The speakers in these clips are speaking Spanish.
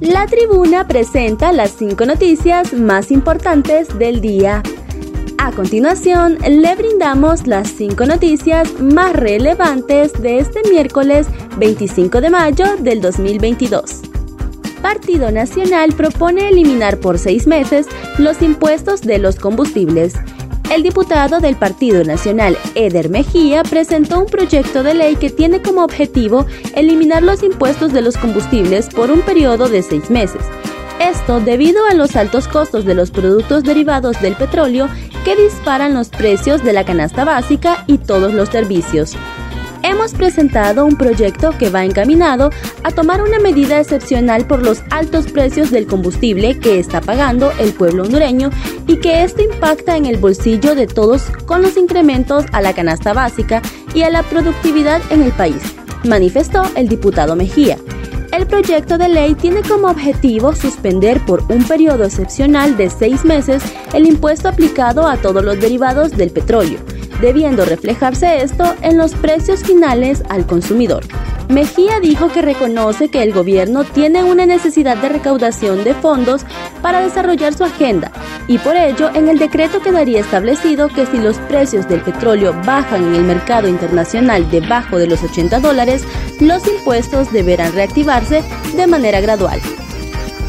La tribuna presenta las cinco noticias más importantes del día. A continuación, le brindamos las cinco noticias más relevantes de este miércoles 25 de mayo del 2022. Partido Nacional propone eliminar por seis meses los impuestos de los combustibles. El diputado del Partido Nacional, Eder Mejía, presentó un proyecto de ley que tiene como objetivo eliminar los impuestos de los combustibles por un periodo de seis meses. Esto debido a los altos costos de los productos derivados del petróleo que disparan los precios de la canasta básica y todos los servicios hemos presentado un proyecto que va encaminado a tomar una medida excepcional por los altos precios del combustible que está pagando el pueblo hondureño y que esto impacta en el bolsillo de todos con los incrementos a la canasta básica y a la productividad en el país, manifestó el diputado Mejía. El proyecto de ley tiene como objetivo suspender por un periodo excepcional de seis meses el impuesto aplicado a todos los derivados del petróleo debiendo reflejarse esto en los precios finales al consumidor. Mejía dijo que reconoce que el gobierno tiene una necesidad de recaudación de fondos para desarrollar su agenda y por ello en el decreto quedaría establecido que si los precios del petróleo bajan en el mercado internacional debajo de los 80 dólares, los impuestos deberán reactivarse de manera gradual.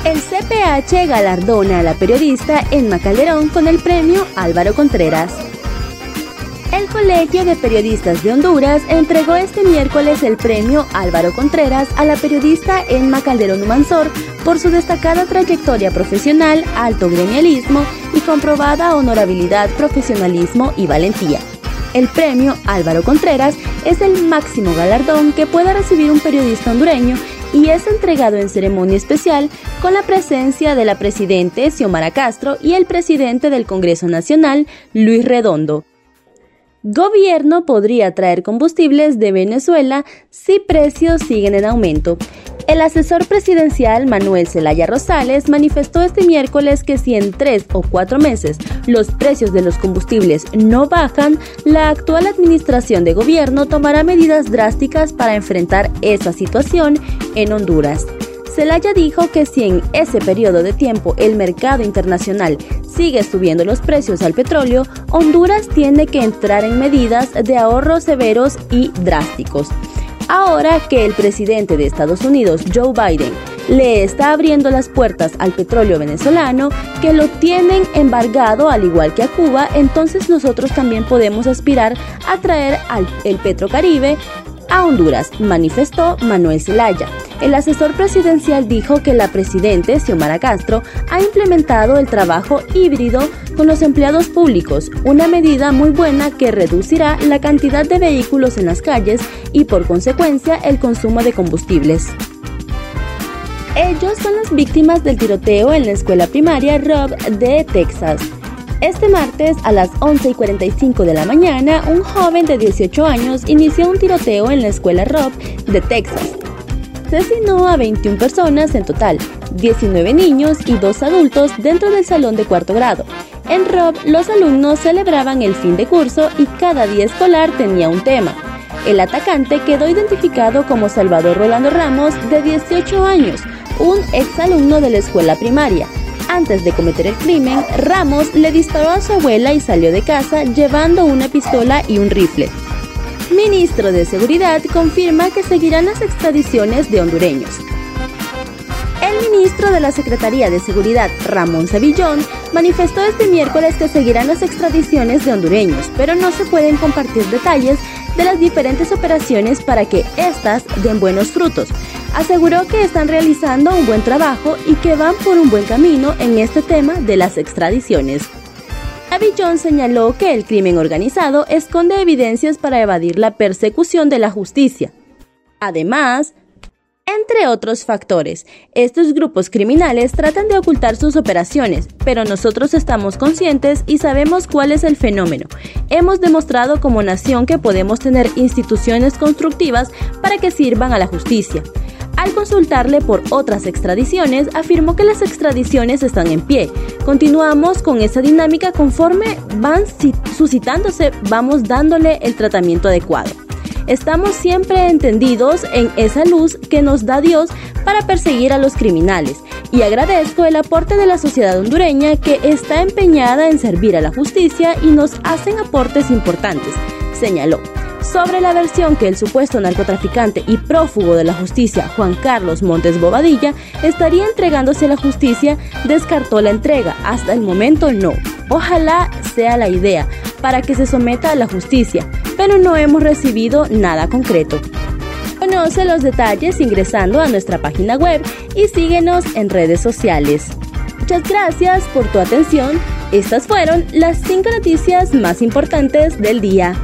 El CPH galardona a la periodista Emma Calderón con el premio Álvaro Contreras. El Colegio de Periodistas de Honduras entregó este miércoles el premio Álvaro Contreras a la periodista Emma Calderón Humansor por su destacada trayectoria profesional, alto gremialismo y comprobada honorabilidad, profesionalismo y valentía. El premio Álvaro Contreras es el máximo galardón que pueda recibir un periodista hondureño y es entregado en ceremonia especial con la presencia de la presidente Xiomara Castro y el presidente del Congreso Nacional, Luis Redondo. Gobierno podría traer combustibles de Venezuela si precios siguen en aumento. El asesor presidencial Manuel Zelaya Rosales manifestó este miércoles que si en tres o cuatro meses los precios de los combustibles no bajan, la actual administración de gobierno tomará medidas drásticas para enfrentar esa situación en Honduras. Zelaya dijo que si en ese periodo de tiempo el mercado internacional sigue subiendo los precios al petróleo, Honduras tiene que entrar en medidas de ahorro severos y drásticos. Ahora que el presidente de Estados Unidos, Joe Biden, le está abriendo las puertas al petróleo venezolano, que lo tienen embargado al igual que a Cuba, entonces nosotros también podemos aspirar a traer al el Petrocaribe a Honduras, manifestó Manuel Zelaya. El asesor presidencial dijo que la presidente Xiomara Castro ha implementado el trabajo híbrido con los empleados públicos, una medida muy buena que reducirá la cantidad de vehículos en las calles y por consecuencia el consumo de combustibles. Ellos son las víctimas del tiroteo en la escuela primaria Rob de Texas. Este martes a las 11 y 45 de la mañana, un joven de 18 años inició un tiroteo en la escuela Rob de Texas. Asesinó a 21 personas en total, 19 niños y 2 adultos dentro del salón de cuarto grado. En Rob, los alumnos celebraban el fin de curso y cada día escolar tenía un tema. El atacante quedó identificado como Salvador Rolando Ramos, de 18 años, un exalumno de la escuela primaria, antes de cometer el crimen, Ramos le disparó a su abuela y salió de casa llevando una pistola y un rifle. Ministro de Seguridad confirma que seguirán las extradiciones de hondureños. El ministro de la Secretaría de Seguridad, Ramón Sevillón, manifestó este miércoles que seguirán las extradiciones de hondureños, pero no se pueden compartir detalles de las diferentes operaciones para que éstas den buenos frutos. Aseguró que están realizando un buen trabajo y que van por un buen camino en este tema de las extradiciones. Avillón señaló que el crimen organizado esconde evidencias para evadir la persecución de la justicia. Además, entre otros factores. Estos grupos criminales tratan de ocultar sus operaciones, pero nosotros estamos conscientes y sabemos cuál es el fenómeno. Hemos demostrado como nación que podemos tener instituciones constructivas para que sirvan a la justicia. Al consultarle por otras extradiciones, afirmó que las extradiciones están en pie. Continuamos con esa dinámica conforme van suscitándose, vamos dándole el tratamiento adecuado. Estamos siempre entendidos en esa luz que nos da Dios para perseguir a los criminales y agradezco el aporte de la sociedad hondureña que está empeñada en servir a la justicia y nos hacen aportes importantes, señaló. Sobre la versión que el supuesto narcotraficante y prófugo de la justicia Juan Carlos Montes Bobadilla estaría entregándose a la justicia, descartó la entrega. Hasta el momento no. Ojalá sea la idea para que se someta a la justicia, pero no hemos recibido nada concreto. Conoce los detalles ingresando a nuestra página web y síguenos en redes sociales. Muchas gracias por tu atención. Estas fueron las cinco noticias más importantes del día.